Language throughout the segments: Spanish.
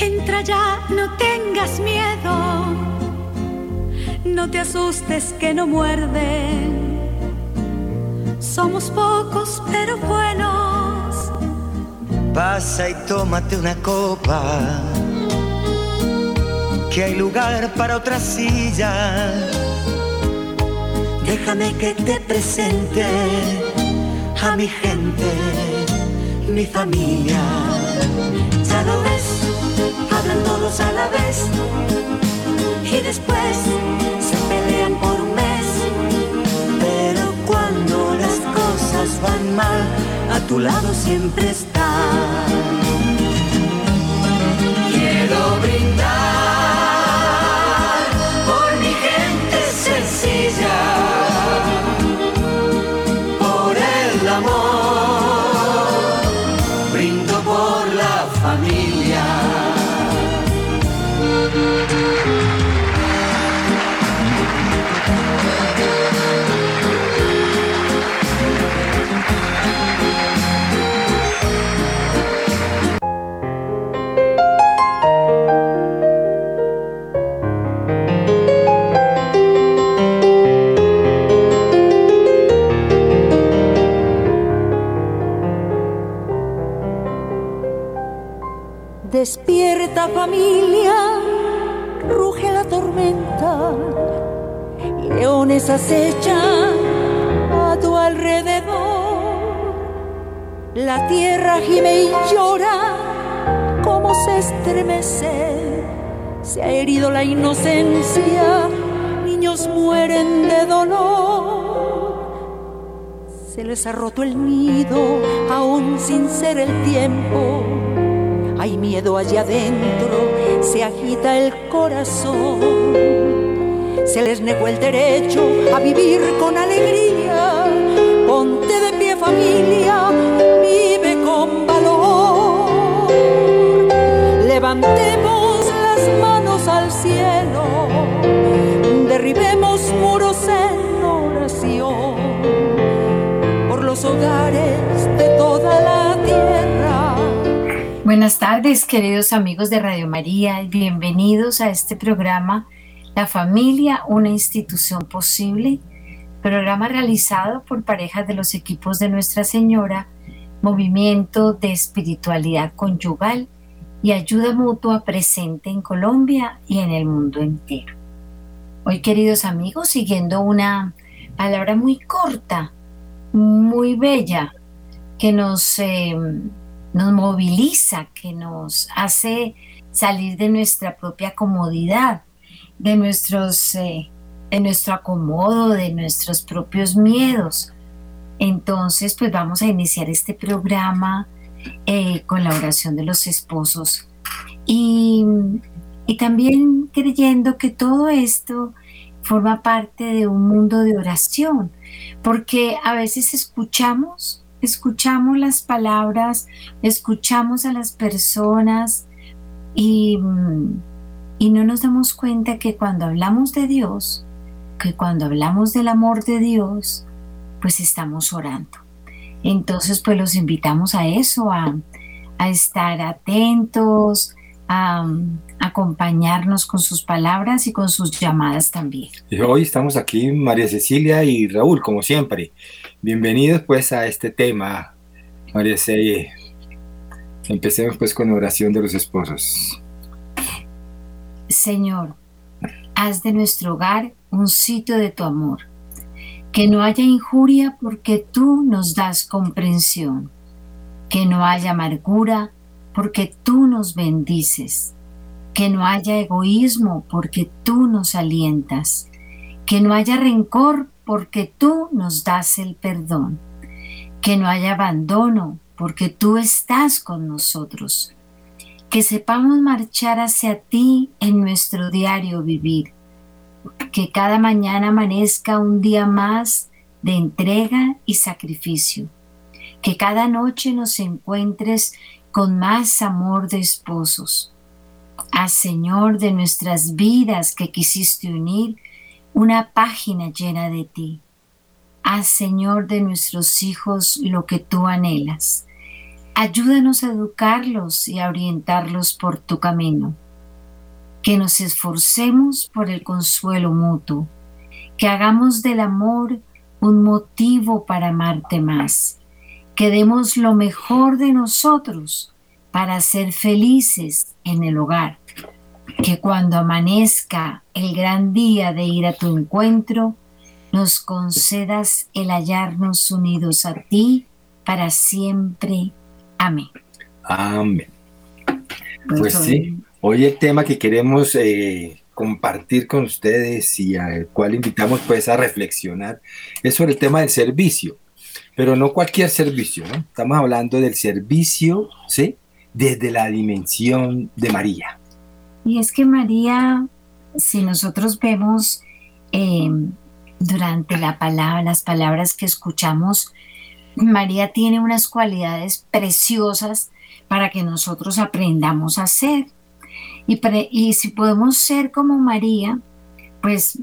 Entra ya, no tengas miedo. No te asustes que no muerden. Somos pocos pero buenos. Pasa y tómate una copa. Que hay lugar para otra silla. Déjame que te presente a mi gente, mi familia. Ya lo ves, hablan todos a la vez y después se pelean por un mes. Pero cuando las cosas van mal, a tu lado siempre está. Quiero brindar. A tu alrededor. La tierra gime y llora como se estremece, se ha herido la inocencia, niños mueren de dolor. Se les ha roto el nido, aún sin ser el tiempo hay miedo allá adentro, se agita el corazón. Se les negó el derecho a vivir con alegría. Ponte de pie familia, vive con valor. Levantemos las manos al cielo, derribemos muros en oración por los hogares de toda la tierra Buenas tardes, queridos amigos de Radio María, bienvenidos a este programa La familia, una institución posible, programa realizado por parejas de los equipos de Nuestra Señora, Movimiento de Espiritualidad Conyugal y Ayuda Mutua presente en Colombia y en el mundo entero. Hoy, queridos amigos, siguiendo una palabra muy corta, muy bella, que nos... Eh, nos moviliza, que nos hace salir de nuestra propia comodidad, de, nuestros, eh, de nuestro acomodo, de nuestros propios miedos. Entonces, pues vamos a iniciar este programa eh, con la oración de los esposos y, y también creyendo que todo esto forma parte de un mundo de oración, porque a veces escuchamos escuchamos las palabras, escuchamos a las personas y, y, no nos damos cuenta que cuando hablamos de Dios, que cuando hablamos del amor de Dios, pues estamos orando. Entonces, pues los invitamos a eso, a, a estar atentos, a, acompañarnos con sus palabras y con sus llamadas también. Hoy estamos aquí María Cecilia y Raúl, como siempre. Bienvenidos pues a este tema, María Cecilia. Empecemos pues con oración de los esposos. Señor, haz de nuestro hogar un sitio de tu amor, que no haya injuria porque tú nos das comprensión, que no haya amargura porque tú nos bendices, que no haya egoísmo porque tú nos alientas, que no haya rencor porque tú nos das el perdón, que no haya abandono porque tú estás con nosotros, que sepamos marchar hacia ti en nuestro diario vivir, que cada mañana amanezca un día más de entrega y sacrificio, que cada noche nos encuentres con más amor de esposos. Haz, Señor, de nuestras vidas que quisiste unir una página llena de ti. Haz, Señor, de nuestros hijos lo que tú anhelas. Ayúdanos a educarlos y a orientarlos por tu camino. Que nos esforcemos por el consuelo mutuo. Que hagamos del amor un motivo para amarte más. Que demos lo mejor de nosotros para ser felices en el hogar. Que cuando amanezca el gran día de ir a tu encuentro, nos concedas el hallarnos unidos a ti para siempre. Amén. Amén. Pues sí, hoy el tema que queremos eh, compartir con ustedes y al cual invitamos pues a reflexionar es sobre el tema del servicio, pero no cualquier servicio, ¿no? Estamos hablando del servicio, ¿sí? Desde la dimensión de María. Y es que María, si nosotros vemos eh, durante la palabra, las palabras que escuchamos, María tiene unas cualidades preciosas para que nosotros aprendamos a ser. Y, si podemos ser como María, pues,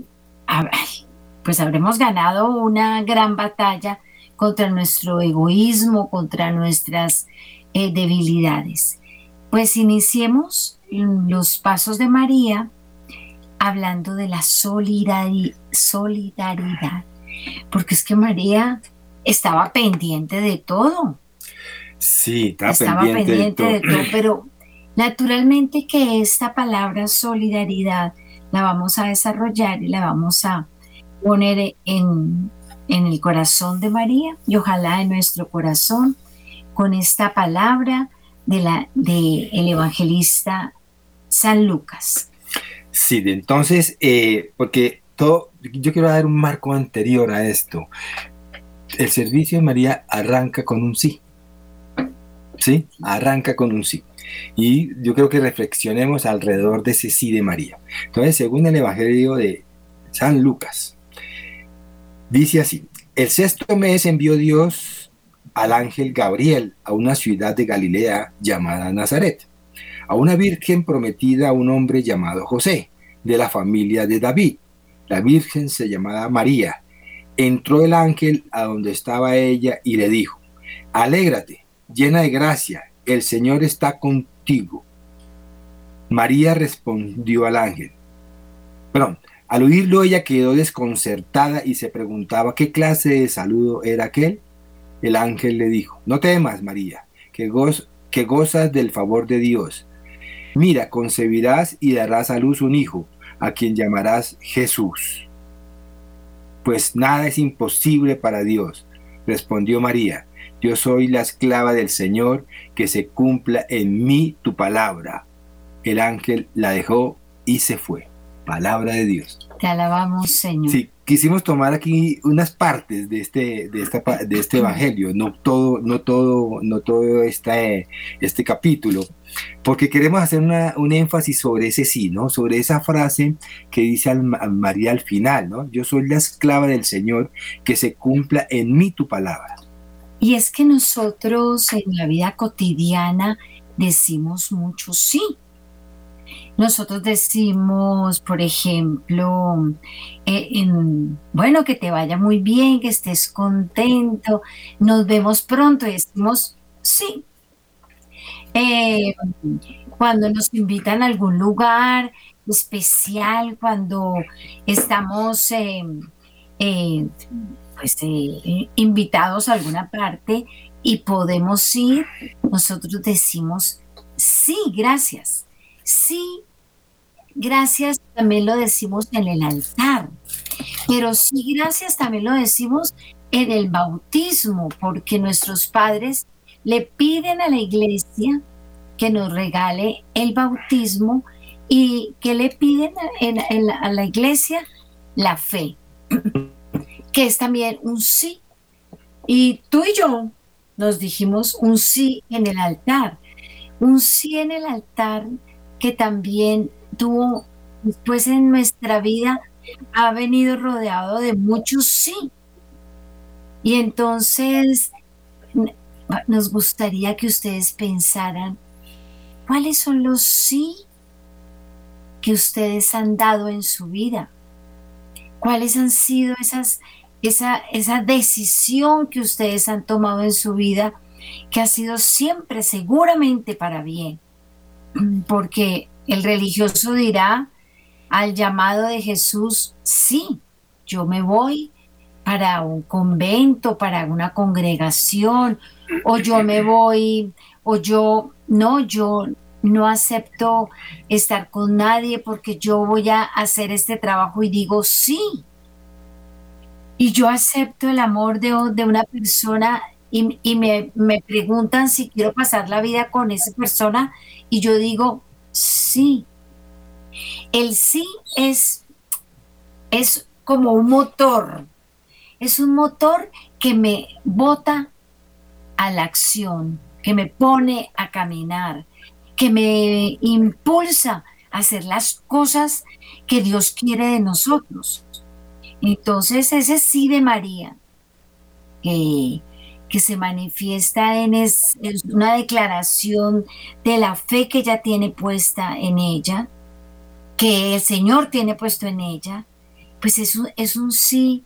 pues habremos ganado una gran batalla contra nuestro egoísmo, contra nuestras eh, debilidades. Pues iniciemos los pasos de María hablando de la solidaridad, porque es que María estaba pendiente de todo. Sí, estaba, pendiente, de, todo. pero naturalmente que esta palabra solidaridad la vamos a desarrollar y la vamos a poner en, en el corazón de María y ojalá en nuestro corazón con esta palabra de la de el evangelista San Lucas. Sí, entonces, eh, porque todo, yo quiero dar un marco anterior a esto. El servicio de María arranca con un sí. ¿Sí? Arranca con un sí. Y yo creo que reflexionemos alrededor de ese sí de María. Entonces, según el Evangelio de San Lucas, dice así, el sexto mes envió Dios al ángel Gabriel a una ciudad de Galilea llamada Nazaret a una virgen prometida a un hombre llamado José, de la familia de David. La virgen se llamaba María. Entró el ángel a donde estaba ella y le dijo, Alégrate, llena de gracia, el Señor está contigo. María respondió al ángel. Perdón, al oírlo ella quedó desconcertada y se preguntaba qué clase de saludo era aquel. El ángel le dijo, no temas, María, que, que gozas del favor de Dios. Mira, concebirás y darás a luz un hijo, a quien llamarás Jesús. Pues nada es imposible para Dios, respondió María. Yo soy la esclava del Señor, que se cumpla en mí tu palabra. El ángel la dejó y se fue. Palabra de Dios. Te alabamos, Señor. Sí, quisimos tomar aquí unas partes de este, de esta, de este evangelio, no todo, no todo, no todo este, este capítulo, porque queremos hacer un énfasis sobre ese sí, ¿no? Sobre esa frase que dice María al final, ¿no? Yo soy la esclava del Señor, que se cumpla en mí tu palabra. Y es que nosotros en la vida cotidiana decimos mucho sí nosotros decimos, por ejemplo, eh, bueno, que te vaya muy bien, que estés contento, nos vemos pronto y decimos sí. Eh, cuando nos invitan a algún lugar especial, cuando estamos eh, pues, invitados a alguna parte y podemos ir, nosotros decimos sí, gracias. Sí, gracias también lo decimos en el altar, pero sí gracias también lo decimos en el bautismo, porque nuestros padres le piden a la iglesia que nos regale el bautismo y que le piden a la iglesia la fe, que es también un sí. Y tú y yo nos dijimos un sí en el altar. Un sí en el altar que también tuvo, después en nuestra vida, ha venido rodeado de muchos sí. Y entonces nos gustaría que ustedes pensaran, ¿cuáles son los sí que ustedes han dado en su vida? ¿Cuáles han sido esas, esa, esa decisión que ustedes han tomado en su vida que ha sido siempre seguramente para bien, porque el religioso dirá al llamado de Jesús, sí, yo me voy para un convento, para una congregación, o yo me voy, o yo, no, yo no acepto estar con nadie porque yo voy a hacer este trabajo y digo sí. Y yo acepto el amor de, de una persona y, me, me, preguntan si quiero pasar la vida con esa persona y yo digo sí. El sí es, es como un motor, es un motor que me bota a la acción, que me pone a caminar, que me impulsa a hacer las cosas que Dios quiere de nosotros. Entonces ese sí de María, que, que se manifiesta en es, una declaración de la fe que ella tiene puesta en ella, que el Señor tiene puesto en ella, pues es un, es un sí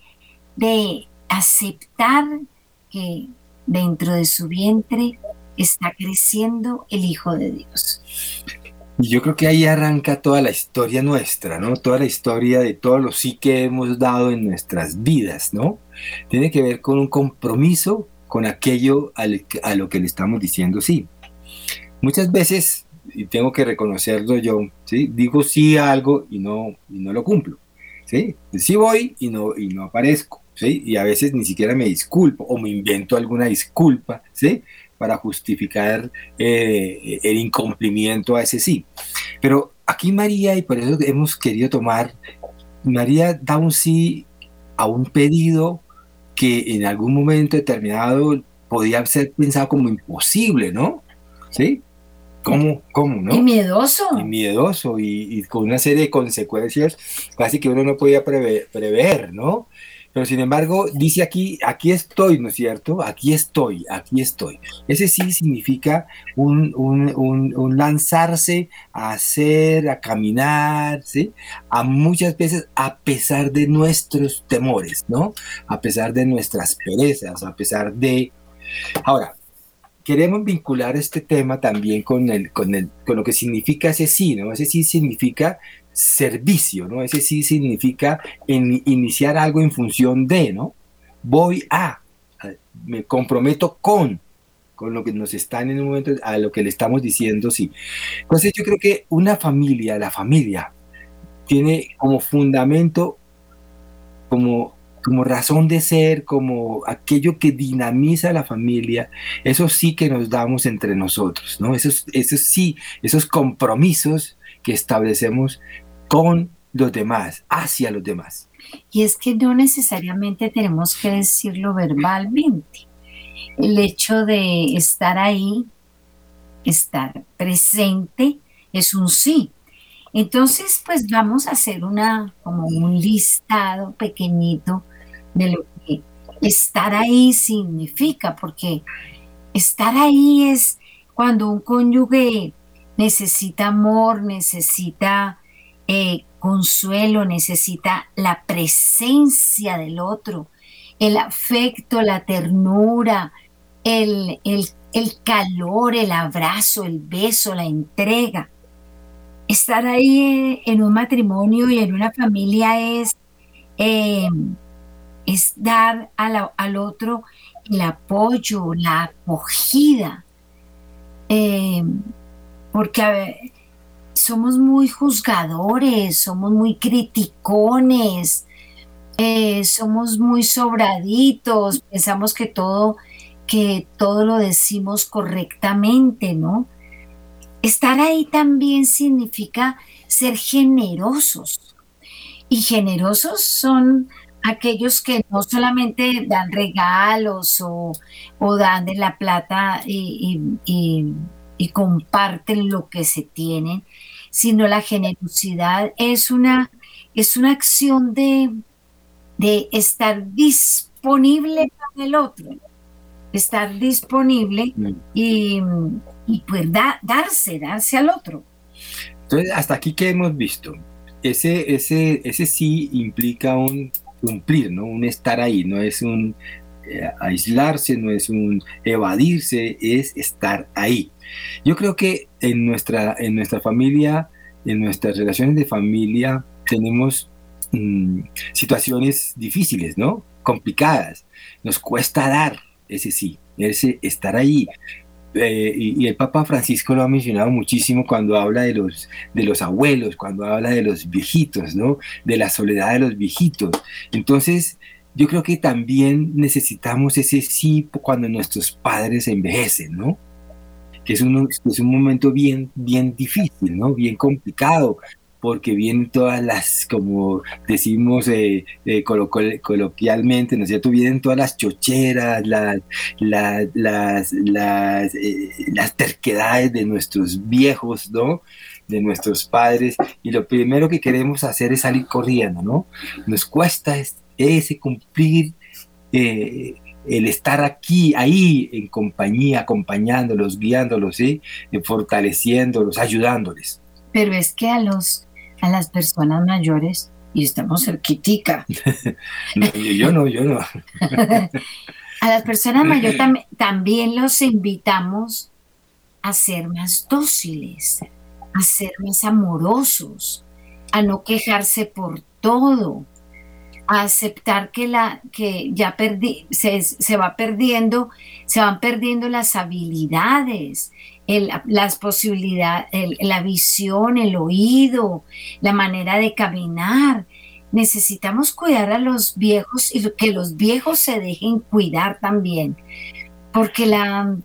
de aceptar que dentro de su vientre está creciendo el Hijo de Dios. Y yo creo que ahí arranca toda la historia nuestra, ¿no? Toda la historia de todo lo sí que hemos dado en nuestras vidas, ¿no? Tiene que ver con un compromiso con aquello a lo que le estamos diciendo sí. Muchas veces, y tengo que reconocerlo yo, digo sí a algo y no, y no lo cumplo. ¿sí? sí voy y no, y no aparezco. ¿sí? Y a veces ni siquiera me disculpo o me invento alguna disculpa, ¿sí? para justificar eh, el incumplimiento a ese sí. Pero aquí María, y por eso hemos querido tomar, María da un sí a un pedido que en algún momento determinado podía ser pensado como imposible, ¿no? ¿Sí? ¿Cómo? ¿Cómo? ¿no? Y miedoso. Y miedoso y, con una serie de consecuencias casi que uno no podía prever, ¿no? Pero sin embargo, dice aquí, aquí estoy, ¿no es cierto? Aquí estoy, aquí estoy. Ese sí significa un, un, lanzarse a hacer, a caminar, ¿sí? A muchas veces a pesar de nuestros temores, ¿no? A pesar de nuestras perezas, a pesar de... Ahora, queremos vincular este tema también con, el, con, el, con lo que significa ese sí, ¿no? Ese sí significa servicio, ¿no? Ese sí significa iniciar algo en función de, ¿no? Voy a, me comprometo con, con lo que nos están en un momento, a lo que le estamos diciendo, sí. Entonces yo creo que una familia, la familia, tiene como fundamento, como, como razón de ser, como aquello que dinamiza la familia, eso sí que nos damos entre nosotros, ¿no? Esos, esos sí, esos compromisos que establecemos con los demás, hacia los demás. Y es que no necesariamente tenemos que decirlo verbalmente. El hecho de estar ahí, estar presente, es un sí. Entonces, pues vamos a hacer una, como un listado pequeñito de lo que estar ahí significa, porque estar ahí es cuando un cónyuge necesita amor, necesita eh, consuelo, necesita la presencia del otro, el afecto, la ternura, el, calor, el abrazo, el beso, la entrega. Estar ahí eh, en un matrimonio y en una familia es, eh, es dar al otro el apoyo, la acogida. Porque somos muy juzgadores, somos muy criticones, eh, somos muy sobraditos, pensamos que todo, que todo lo decimos correctamente, ¿no? Estar ahí también significa ser generosos. Y generosos son aquellos que no solamente dan regalos o, dan de la plata y comparten lo que se tienen, sino la generosidad es una, es una acción de, de estar disponible para el otro, estar disponible mm. y, y pues darse, darse al otro. Entonces, hasta aquí que hemos visto, ese, ese, ese sí implica un cumplir, ¿no? Un estar ahí, no es un aislarse, no es un evadirse, es estar ahí. Yo creo que en nuestra, en nuestra familia, en nuestras relaciones de familia, tenemos mm, situaciones difíciles, ¿no? Complicadas. Nos cuesta dar ese sí, ese estar ahí. Eh, y, el Papa Francisco lo ha mencionado muchísimo cuando habla de los, de los abuelos, cuando habla de los viejitos, ¿no? De la soledad de los viejitos. Entonces, yo creo que también necesitamos ese sí cuando nuestros padres envejecen, ¿no? Que es un, es un momento bien, bien difícil, ¿no? Bien complicado, porque vienen todas las, como decimos eh, eh, coloquialmente, ¿no es cierto? Vienen todas las chocheras, las, las, las, eh, las, terquedades de nuestros viejos, ¿no? De nuestros padres, y lo primero que queremos hacer es salir corriendo, ¿no? Nos cuesta ese cumplir. el estar aquí, ahí, en compañía, acompañándolos, guiándolos, ¿sí? fortaleciéndolos, ayudándoles. Pero es que a los a las personas mayores y estamos cerquitica. yo no, yo no. a las personas mayores también los invitamos a ser más dóciles, a ser más amorosos, a no quejarse por todo, a aceptar que la que ya perdí, se, se va perdiendo, se van perdiendo las habilidades, las posibilidades, la visión, el oído, la manera de caminar. Necesitamos cuidar a los viejos y que los viejos se dejen cuidar también, porque la,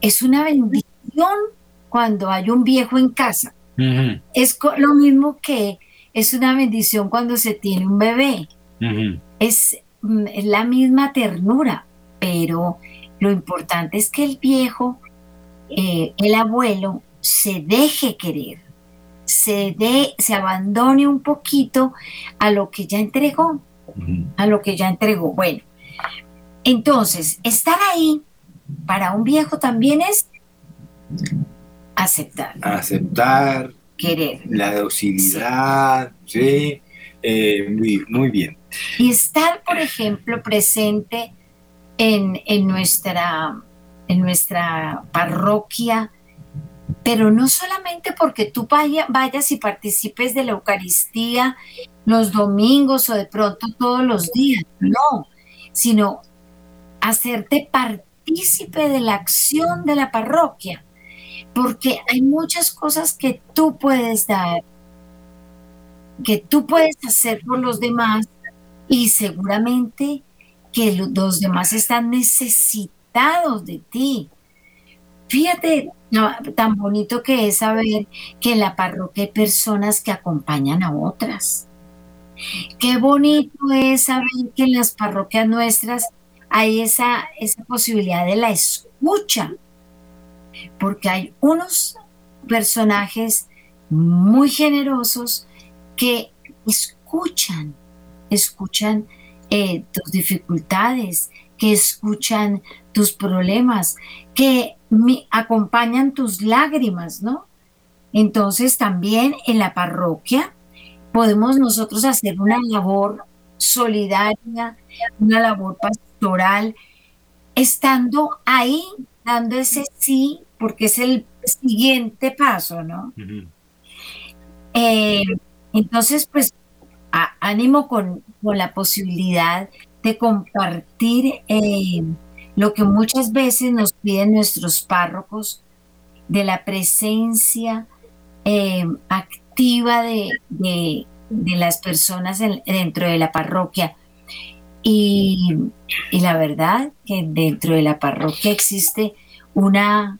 es una bendición cuando hay un viejo en casa. Es lo mismo que es una bendición cuando se tiene un bebé. Es, mm, es la misma ternura, pero lo importante es que el viejo eh, el abuelo se deje querer, se, de, se abandone un poquito a lo que ya entregó, a lo que ya entregó. Bueno, entonces, estar ahí para un viejo también es aceptar. Aceptar. Querer. La docilidad, sí. Eh, muy, muy, bien. Y estar, por ejemplo, presente en, en nuestra en nuestra parroquia, pero no solamente porque tú vayas y participes de la Eucaristía los domingos o de pronto todos los días, no, sino hacerte partícipe de la acción de la parroquia, porque hay muchas cosas que tú puedes dar, que tú puedes hacer por los demás y seguramente que los demás están necesitando de ti. Fíjate tan bonito que es saber que en la parroquia hay personas que acompañan a otras. Qué bonito es saber que en las parroquias nuestras hay esa, esa posibilidad de la escucha, porque hay unos personajes muy generosos que escuchan, escuchan eh, tus dificultades, que escuchan tus problemas, que me acompañan tus lágrimas, ¿no? Entonces también en la parroquia podemos nosotros hacer una labor solidaria, una labor pastoral, estando ahí, dando ese sí, porque es el siguiente paso, ¿no? Eh, entonces, pues, ánimo con, la posibilidad de compartir eh, lo que muchas veces nos piden nuestros párrocos, de la presencia eh, activa de, las personas dentro de la parroquia. Y, la verdad que dentro de la parroquia existe una,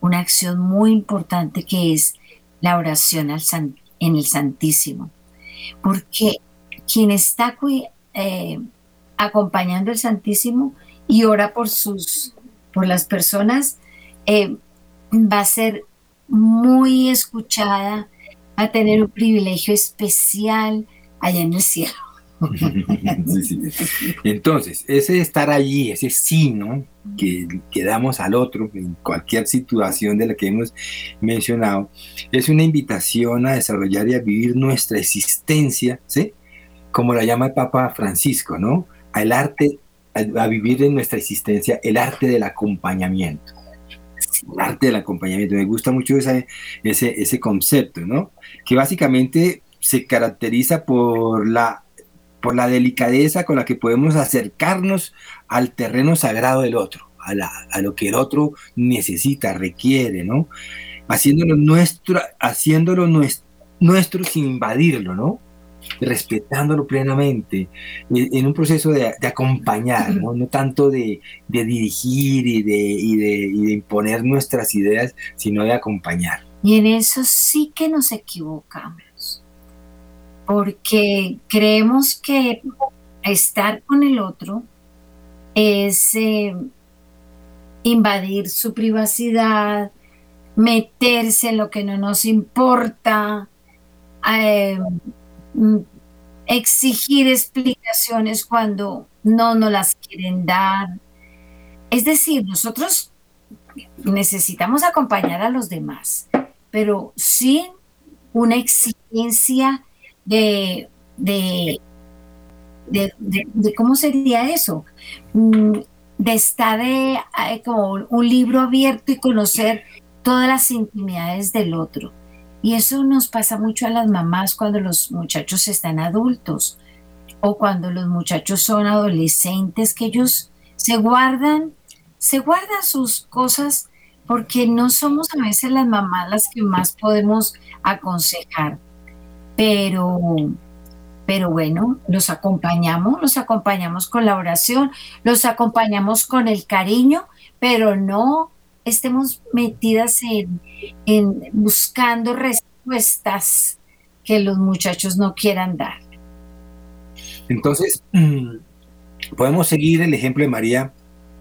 una acción muy importante que es la oración al en el Santísimo. Porque quien está eh, acompañando el Santísimo y ora por sus, por las personas, eh, va a ser muy escuchada, va a tener un privilegio especial allá en el cielo. Entonces, ese estar allí, ese sí, ¿no? Que, que, damos al otro en cualquier situación de la que hemos mencionado, es una invitación a desarrollar y a vivir nuestra existencia, ¿sí? Como la llama el Papa Francisco, ¿no? al arte, a, vivir en nuestra existencia el arte del acompañamiento. Arte del acompañamiento. Me gusta mucho ese, ese concepto, ¿no? Que básicamente se caracteriza por la, por la delicadeza con la que podemos acercarnos al terreno sagrado del otro, a, a lo que el otro necesita, requiere, ¿no? Haciéndolo nuestro, haciéndolo nuestro, nuestro sin invadirlo, ¿no? respetándolo plenamente, en un proceso de, acompañar, ¿no? no tanto de, dirigir y de, y de, imponer nuestras ideas, sino de acompañar. Y en eso sí que nos equivocamos, porque creemos que estar con el otro es eh, invadir su privacidad, meterse en lo que no nos importa, eh, Mm, exigir explicaciones cuando no nos las quieren dar. Es decir, nosotros necesitamos acompañar a los demás, pero sin una exigencia de, de, de, ¿cómo sería eso? Mm, de estar eh, como un libro abierto y conocer todas las intimidades del otro. Y eso nos pasa mucho a las mamás cuando los muchachos están adultos o cuando los muchachos son adolescentes, que ellos se guardan, se guardan sus cosas porque no somos a veces las mamás las que más podemos aconsejar. Pero, pero bueno, los acompañamos, los acompañamos con la oración, los acompañamos con el cariño, pero no estemos metidas en, buscando respuestas que los muchachos no quieran dar. Entonces, podemos seguir el ejemplo de María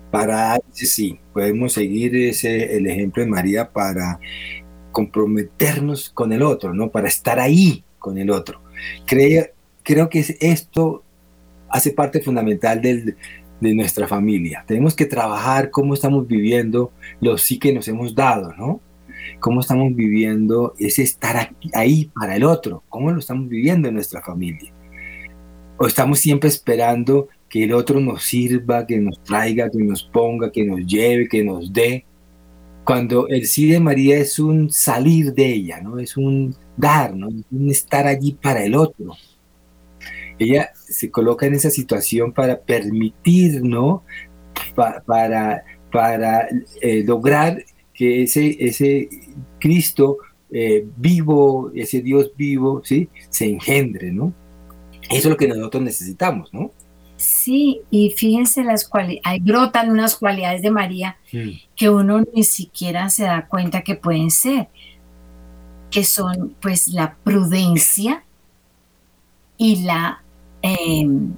para, sí, podemos seguir ese, el ejemplo de María para comprometernos con el otro, ¿no? Para estar ahí con el otro. Creo, creo que esto hace parte fundamental del, de nuestra familia. Tenemos que trabajar cómo estamos viviendo los sí que nos hemos dado, ¿no? Cómo estamos viviendo ese estar ahí para el otro, cómo lo estamos viviendo en nuestra familia. O estamos siempre esperando que el otro nos sirva, que nos traiga, que nos ponga, que nos lleve, que nos dé. Cuando el sí de María es un salir de ella, ¿no? Es un dar, ¿no? Un estar allí para el otro ella se coloca en esa situación para permitir, ¿no? para, para eh, lograr que ese, ese Cristo eh, vivo, ese Dios vivo, ¿sí? Se engendre, ¿no? Eso es lo que nosotros necesitamos, ¿no? Sí, y fíjense las cualidades, brotan unas cualidades de María mm. que uno ni siquiera se da cuenta que pueden ser, que son pues la prudencia y la Em,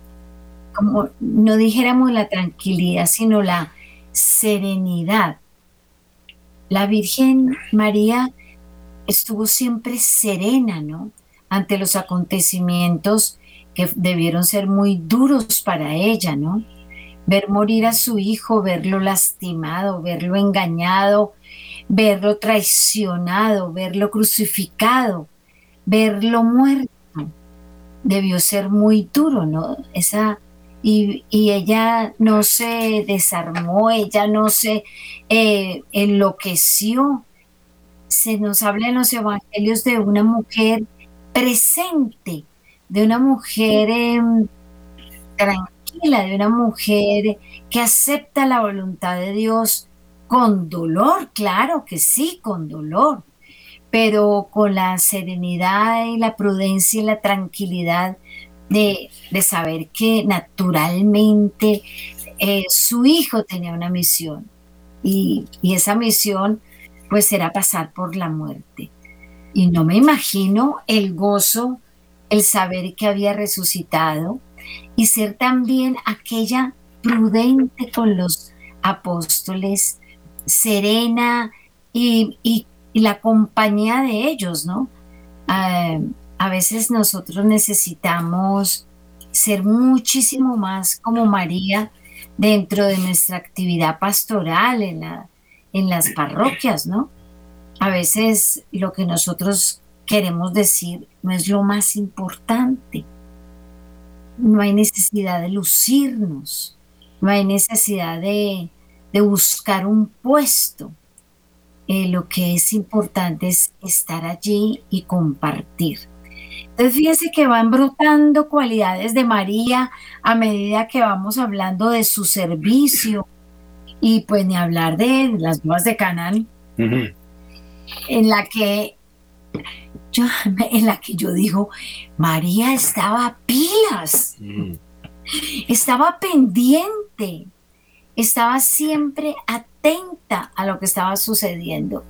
como no dijéramos la tranquilidad, sino la serenidad. La Virgen María estuvo siempre serena, ¿no? Ante los acontecimientos que debieron ser muy duros para ella, ¿no? Ver morir a su hijo, verlo lastimado, verlo engañado, verlo traicionado, verlo crucificado, verlo muerto debió ser muy duro, ¿no? Esa, y, ella no se desarmó, ella no se eh, enloqueció. Se nos habla en los evangelios de una mujer presente, de una mujer em, tranquila, de una mujer que acepta la voluntad de Dios con dolor, claro que sí, con dolor, pero con la serenidad y la prudencia y la tranquilidad de, saber que naturalmente eh, su hijo tenía una misión y, esa misión pues era pasar por la muerte. Y no me imagino el gozo, el saber que había resucitado y ser también aquella prudente con los apóstoles, serena y, la compañía de ellos, ¿no? Ah, a veces nosotros necesitamos ser muchísimo más como María dentro de nuestra actividad pastoral en, en las parroquias, ¿no? A veces lo que nosotros queremos decir no es lo más importante. No hay necesidad de lucirnos. no hay necesidad de, buscar un puesto. Eh, lo que es importante es estar allí y compartir. Entonces fíjense que van brotando cualidades de María a medida que vamos hablando de su servicio y pues ni hablar de las bodas de Canaán, en la que yo, en la que yo digo, María estaba pilas, estaba pendiente, estaba siempre atenta a lo que estaba sucediendo.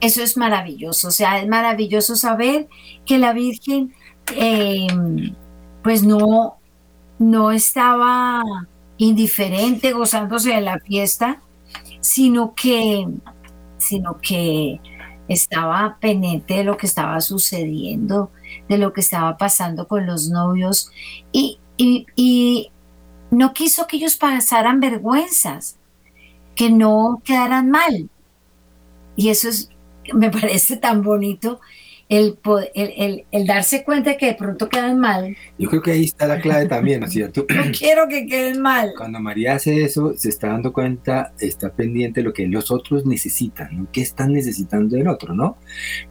Eso es maravilloso, o sea, es maravilloso saber que la Virgen em, pues no, no estaba indiferente gozándose de la fiesta, sino que, sino que estaba pendiente de lo que estaba sucediendo, de lo que estaba pasando con los novios y, y no quiso que ellos pasaran vergüenzas, que no quedaran mal. Y eso es me parece tan bonito el, el, el, darse cuenta de que de pronto quedan mal. Yo creo que ahí está la clave también, ¿no es cierto? No quiero que queden mal. Cuando María hace eso, se está dando cuenta, está pendiente de lo que los otros necesitan, ¿no? ¿Qué están necesitando del otro, no?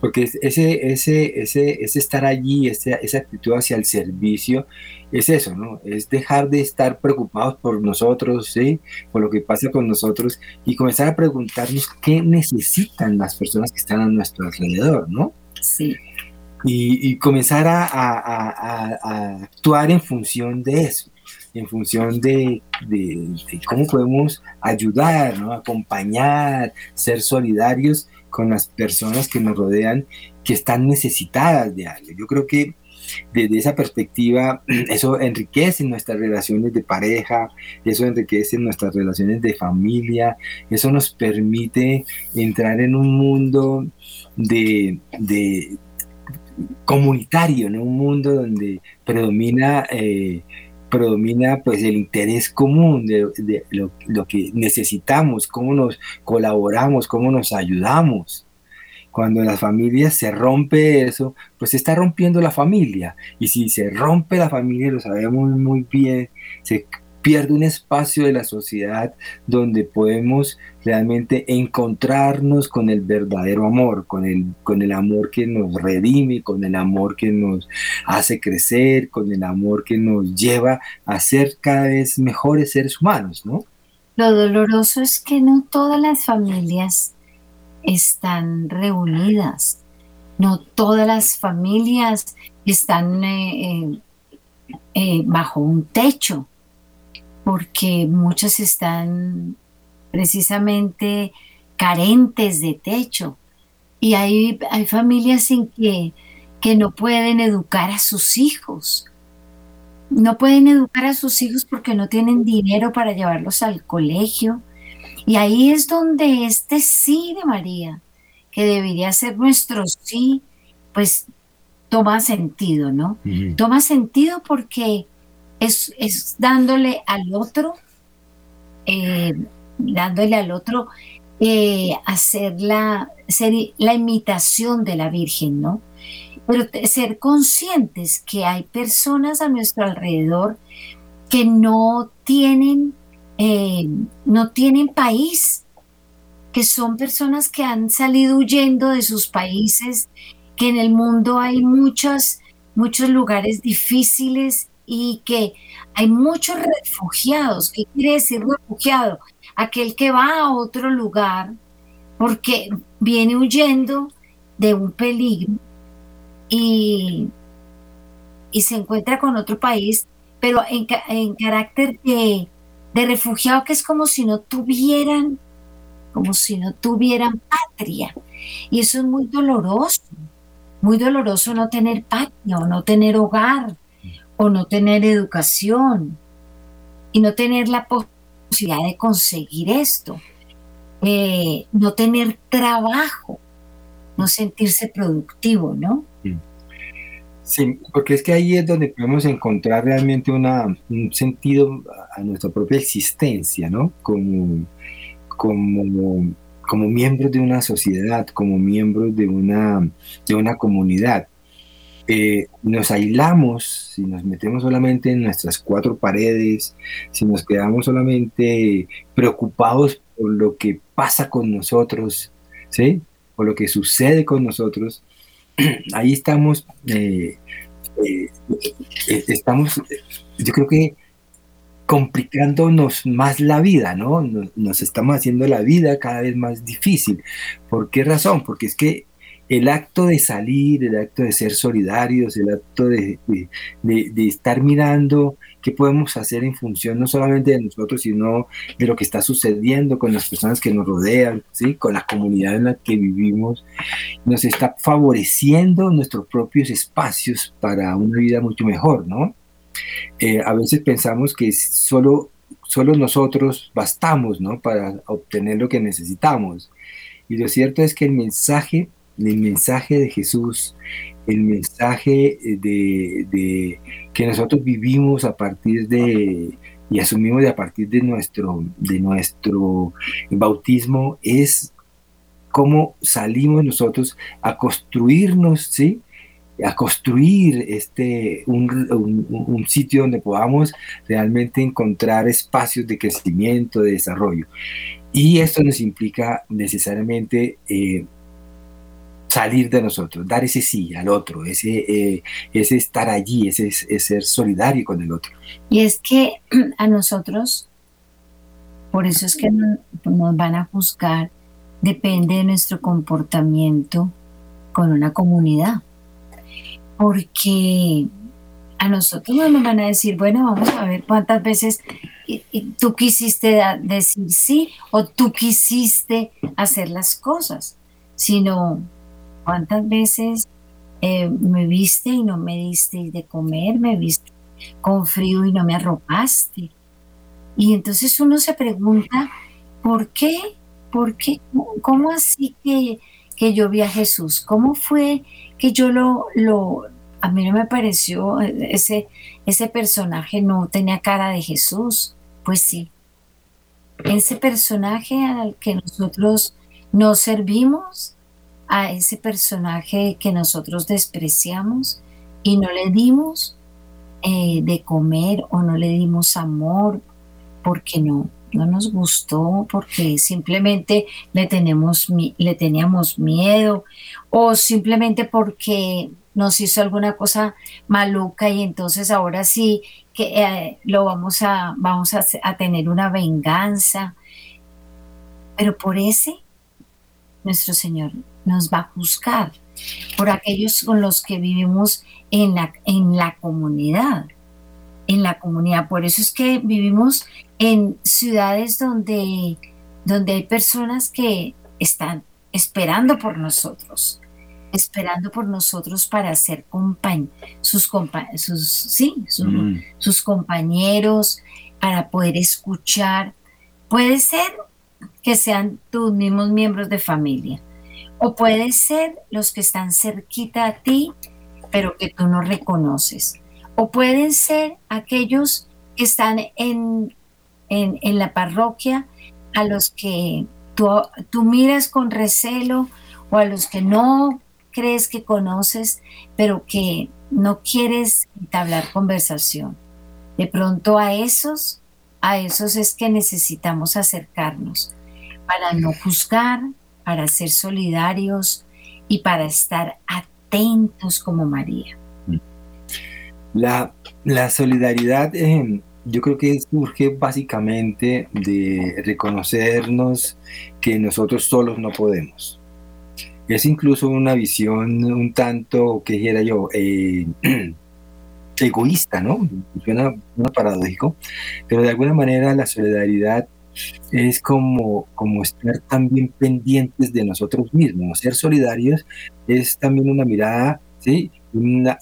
Porque ese, ese, ese, ese estar allí, esa, esa actitud hacia el servicio, es eso, ¿no? Es dejar de estar preocupados por nosotros, ¿sí? Por lo que pasa con nosotros y comenzar a preguntarnos qué necesitan las personas que están a nuestro alrededor, ¿no? Sí. Y, comenzar a, actuar en función de eso, en función de, cómo podemos ayudar, ¿no? acompañar, ser solidarios con las personas que nos rodean que están necesitadas de algo. Yo creo que desde esa perspectiva, eso enriquece nuestras relaciones de pareja, eso enriquece nuestras relaciones de familia, eso nos permite entrar en un mundo de, comunitario, en un mundo donde predomina, eh, predomina pues el interés común de, lo, lo, que necesitamos, cómo nos colaboramos, cómo nos ayudamos. Cuando las familias se rompe eso, pues se está rompiendo la familia. Y si se rompe la familia, lo sabemos muy bien, se pierde un espacio de la sociedad donde podemos realmente encontrarnos con el verdadero amor, con el, con el amor que nos redime, con el amor que nos hace crecer, con el amor que nos lleva a ser cada vez mejores seres humanos, ¿no? Lo doloroso es que no todas las familias están reunidas. No todas las familias están eh, eh, eh, bajo un techo, porque muchas están precisamente carentes de techo. Y hay, hay familias en que, que no pueden educar a sus hijos. No pueden educar a sus hijos porque no tienen dinero para llevarlos al colegio, y ahí es donde este sí de María, que debería ser nuestro sí, pues toma sentido, ¿no? Toma sentido porque es, dándole al otro, eh, dándole al otro eh, hacer la, ser la imitación de la Virgen, ¿no? Pero ser conscientes que hay personas a nuestro alrededor que no tienen eh, no tienen país, que son personas que han salido huyendo de sus países, que en el mundo hay muchos, muchos lugares difíciles y que hay muchos refugiados. ¿Qué quiere decir refugiado? Aquel que va a otro lugar porque viene huyendo de un peligro y, y se encuentra con otro país, pero en, en carácter de, de refugiado que es como si no tuvieran, como si no tuvieran patria. Y eso es muy doloroso, muy doloroso no tener patria o no tener hogar o no tener educación y no tener la posibilidad de conseguir esto, eh, no tener trabajo, no sentirse productivo, ¿no? Sí, porque es que ahí es donde podemos encontrar realmente una, un sentido a nuestra propia existencia, ¿no? Como, como, como miembros de una sociedad, como miembros de una, de una comunidad. Eh, nos aislamos, si nos metemos solamente en nuestras cuatro paredes, si nos quedamos solamente preocupados por lo que pasa con nosotros, ¿sí? Por lo que sucede con nosotros, ahí estamos, eh, eh, estamos, yo creo que complicándonos más la vida, ¿no? Nos, nos, estamos haciendo la vida cada vez más difícil. ¿Por qué razón? Porque es que el acto de salir, el acto de ser solidarios, el acto de, de, estar mirando qué podemos hacer en función no solamente de nosotros, sino de lo que está sucediendo con las personas que nos rodean, ¿sí? con la comunidad en la que vivimos, nos está favoreciendo nuestros propios espacios para una vida mucho mejor, ¿no? Eh, a veces pensamos que solo, solo nosotros bastamos, ¿no? Para obtener lo que necesitamos. Y lo cierto es que el mensaje el mensaje de Jesús, el mensaje de, que nosotros vivimos a partir de y asumimos a partir de nuestro, de nuestro bautismo es cómo salimos nosotros a construirnos, ¿sí? a construir este, un, sitio donde podamos realmente encontrar espacios de crecimiento, de desarrollo. Y esto nos implica necesariamente eh, salir de nosotros, dar ese sí al otro, ese, eh, ese estar allí, ese, ser solidario con el otro. Y es que a nosotros, por eso es que nos van a juzgar, depende de nuestro comportamiento con una comunidad. Porque a nosotros no nos van a decir, bueno, vamos a ver cuántas veces tú quisiste decir sí o tú quisiste hacer las cosas, sino ¿Cuántas veces eh, me viste y no me diste de comer? ¿Me viste con frío y no me arropaste? Y entonces uno se pregunta, ¿por qué? ¿Por qué? ¿Cómo así que, que yo vi a Jesús? ¿Cómo fue que yo lo, lo, a mí no me pareció, ese, ese personaje no tenía cara de Jesús? Pues sí. Ese personaje al que nosotros nos servimos a ese personaje que nosotros despreciamos y no le dimos eh, de comer o no le dimos amor porque no, no nos gustó, porque simplemente le, tenemos, le teníamos miedo o simplemente porque nos hizo alguna cosa maluca y entonces ahora sí que eh, lo vamos a, vamos a tener una venganza. Pero por ese, nuestro Señor nos va a juzgar por aquellos con los que vivimos en la, en la comunidad, en la comunidad. Por eso es que vivimos en ciudades donde, donde hay personas que están esperando por nosotros, esperando por nosotros para ser sus, sus, sí, mm. sus compañeros, para poder escuchar. Puede ser que sean tus mismos miembros de familia, o puede ser los que están cerquita a ti, pero que tú no reconoces. O pueden ser aquellos que están en, en, la parroquia, a los que tú, tú miras con recelo o a los que no crees que conoces, pero que no quieres entablar conversación. De pronto a esos, a esos es que necesitamos acercarnos para no juzgar, para ser solidarios y para estar atentos como María. La, la solidaridad eh, yo creo que surge básicamente de reconocernos que nosotros solos no podemos. Es incluso una visión un tanto, que dijera yo, eh, egoísta, ¿no? Suena, suena paradójico, pero de alguna manera la solidaridad es como, como estar también pendientes de nosotros mismos. Ser solidarios es también una mirada, ¿sí?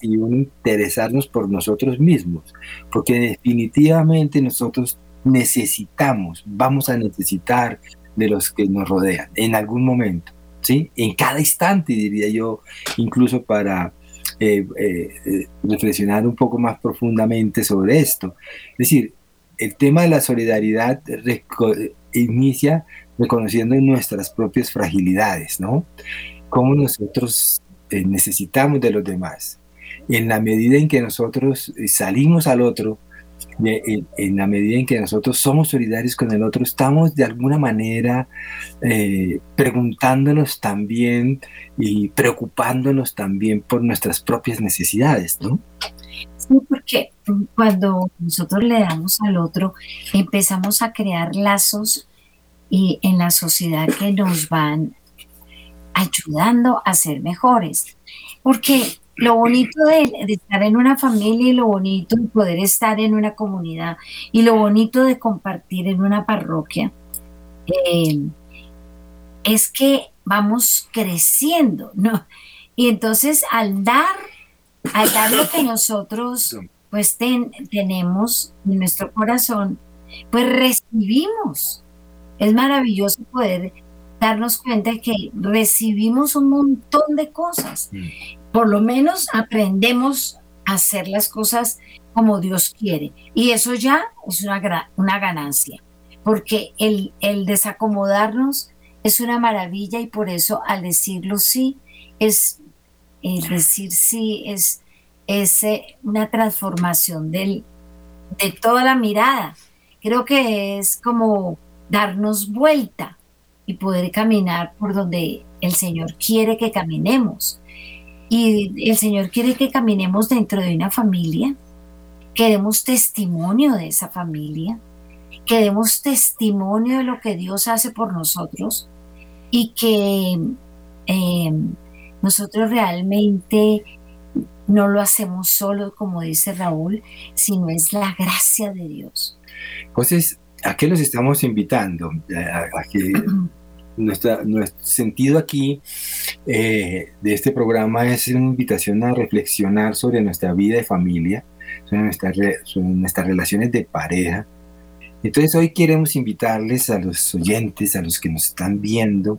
y un interesarnos por nosotros mismos, porque definitivamente nosotros necesitamos, vamos a necesitar de los que nos rodean en algún momento, ¿sí? En cada instante, diría yo, incluso para eh, eh, eh, reflexionar un poco más profundamente sobre esto. Es decir, el tema de la solidaridad inicia reconociendo nuestras propias fragilidades, ¿no? Cómo nosotros eh, necesitamos de los demás. en la medida en que nosotros eh, salimos al otro, en, la medida en que nosotros somos solidarios con el otro, estamos de alguna manera eh, preguntándonos también y preocupándonos también por nuestras propias necesidades, ¿no? Sí, porque cuando nosotros le damos al otro, empezamos a crear lazos y en la sociedad que nos van ayudando a ser mejores. Porque lo bonito de, estar en una familia y lo bonito de poder estar en una comunidad y lo bonito de compartir en una parroquia eh, es que vamos creciendo, ¿no? Y entonces al dar, al dar lo que nosotros pues tenemos en nuestro corazón, pues recibimos. Es maravilloso poder darnos cuenta de que recibimos un montón de cosas. Por lo menos aprendemos a hacer las cosas como Dios quiere. Y eso ya es una, una ganancia, porque el, el desacomodarnos es una maravilla y por eso al decirlo sí, es el decir sí, es, es eh, una transformación de toda la mirada. Creo que es como darnos vuelta y poder caminar por donde el Señor quiere que caminemos. Y el Señor quiere que caminemos dentro de una familia, que demos testimonio de esa familia, que demos testimonio de lo que Dios hace por nosotros y que eh, nosotros realmente no lo hacemos solo, como dice Raúl, sino es la gracia de Dios. Entonces, ¿a qué los estamos invitando? A, que nuestra, nuestro sentido aquí eh, de este programa es una invitación a reflexionar sobre nuestra vida de familia, sobre, nuestras relaciones de pareja. Entonces hoy queremos invitarles a los oyentes, a los que nos están viendo,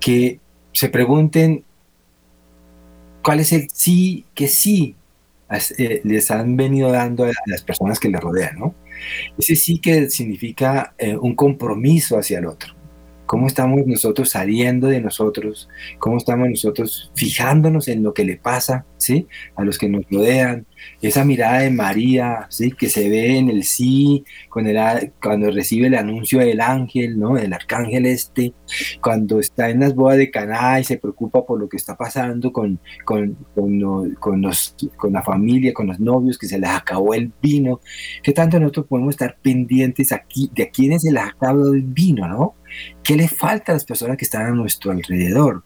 que se pregunten cuál es el sí que sí eh, les han venido dando a las personas que les rodean, ¿no? Ese sí que significa eh, un compromiso hacia el otro cómo estamos nosotros saliendo de nosotros, cómo estamos nosotros fijándonos en lo que le pasa, ¿sí? A los que nos rodean, esa mirada de María, ¿sí? Que se ve en el sí, con el, cuando recibe el anuncio del ángel, ¿no? Del arcángel este, cuando está en las bodas de Caná y se preocupa por lo que está pasando con, con, con, con, los, con la familia, con los novios, que se les acabó el vino, ¿qué tanto nosotros podemos estar pendientes aquí de a quienes se les acabó el vino, ¿no? ¿Qué le falta a las personas que están a nuestro alrededor?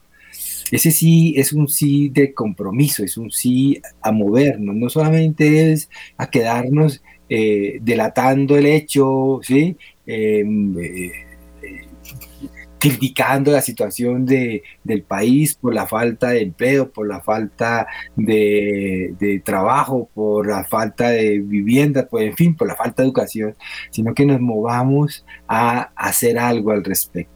Ese sí es un sí de compromiso, es un sí a movernos, no solamente es a quedarnos eh, delatando el hecho, ¿sí? Em, eh, criticando la situación de, del país por la falta de empleo, por la falta de, trabajo, por la falta de vivienda, pues, en fin, por la falta de educación, sino que nos movamos a hacer algo al respecto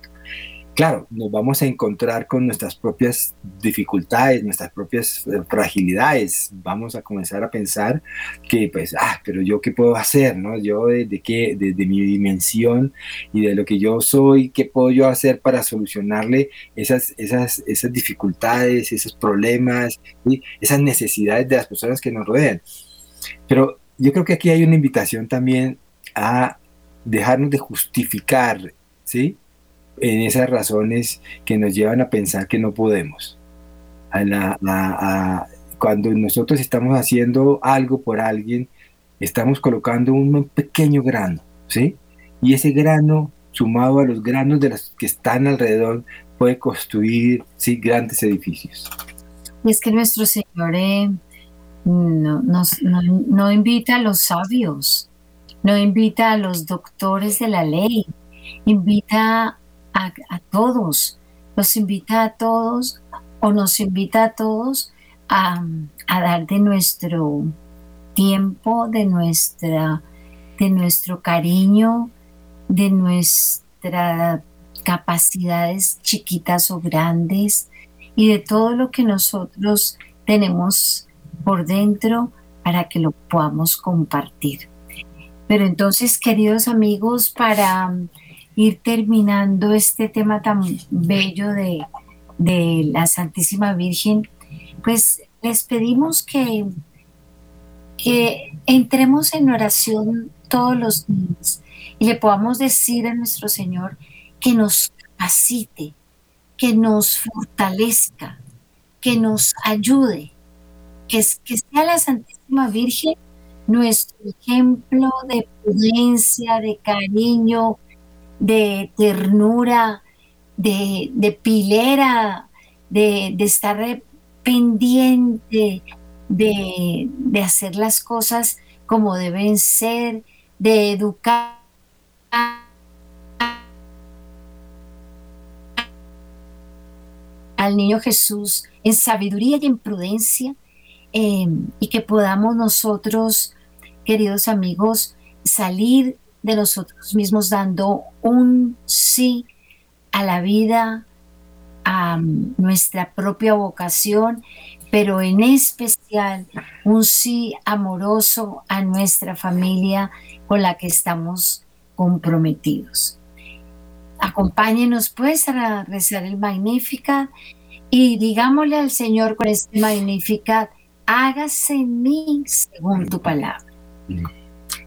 claro, nos vamos a encontrar con nuestras propias dificultades, nuestras propias eh, fragilidades. Vamos a comenzar a pensar que, pues, ah, pero yo qué puedo hacer, ¿no? Yo desde qué, desde mi dimensión y de lo que yo soy, qué puedo yo hacer para solucionarle esas, esas, esas dificultades, esos problemas, esas necesidades de las personas que nos rodean. Pero yo creo que aquí hay una invitación también a dejarnos de justificar, ¿sí? En esas razones que nos llevan a pensar que no podemos. cuando nosotros estamos haciendo algo por alguien, estamos colocando un pequeño grano, ¿sí? Y ese grano, sumado a los granos de los que están alrededor, puede construir ¿sí? grandes edificios. Y es que nuestro Señor eh, no, no invita a los sabios, no invita a los doctores de la ley, invita a, todos, los invita a todos o nos invita a todos a, dar de nuestro tiempo, de, nuestra, de nuestro cariño, de nuestras capacidades chiquitas o grandes y de todo lo que nosotros tenemos por dentro para que lo podamos compartir. Pero entonces, queridos amigos, para ir terminando este tema tan bello de, la Santísima Virgen, pues les pedimos que, que entremos en oración todos los días y le podamos decir a nuestro Señor que nos capacite, que nos fortalezca, que nos ayude, que, que sea la Santísima Virgen nuestro ejemplo de prudencia, de cariño, de ternura, de, pilera, de, estar pendiente, de, de hacer las cosas como deben ser, de educar. Al niño Jesús en sabiduría y en prudencia eh, y que podamos nosotros, queridos amigos, salir de nosotros mismos dando un sí a la vida, a nuestra propia vocación, pero en especial un sí amoroso a nuestra familia con la que estamos comprometidos. Acompáñenos pues a rezar el Magnificat y digámosle al Señor con este Magnificat, hágase en mí según tu palabra.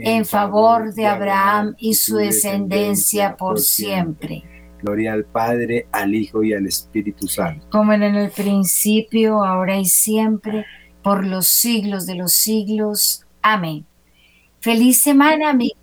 en favor de Abraham y su descendencia por siempre. Gloria al Padre, al Hijo y al Espíritu Santo. Como en el principio, ahora y siempre, por los siglos de los siglos. Amén. Feliz semana, amigos.